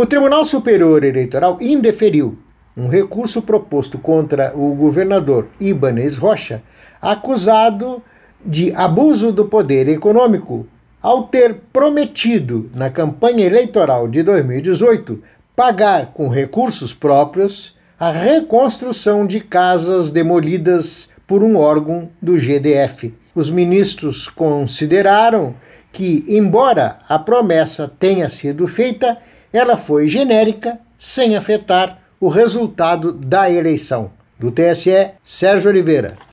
O Tribunal Superior Eleitoral indeferiu um recurso proposto contra o governador Ibanez Rocha, acusado de abuso do poder econômico ao ter prometido na campanha eleitoral de 2018 pagar com recursos próprios a reconstrução de casas demolidas por um órgão do GDF. Os ministros consideraram que, embora a promessa tenha sido feita, ela foi genérica, sem afetar o resultado da eleição. Do TSE, Sérgio Oliveira.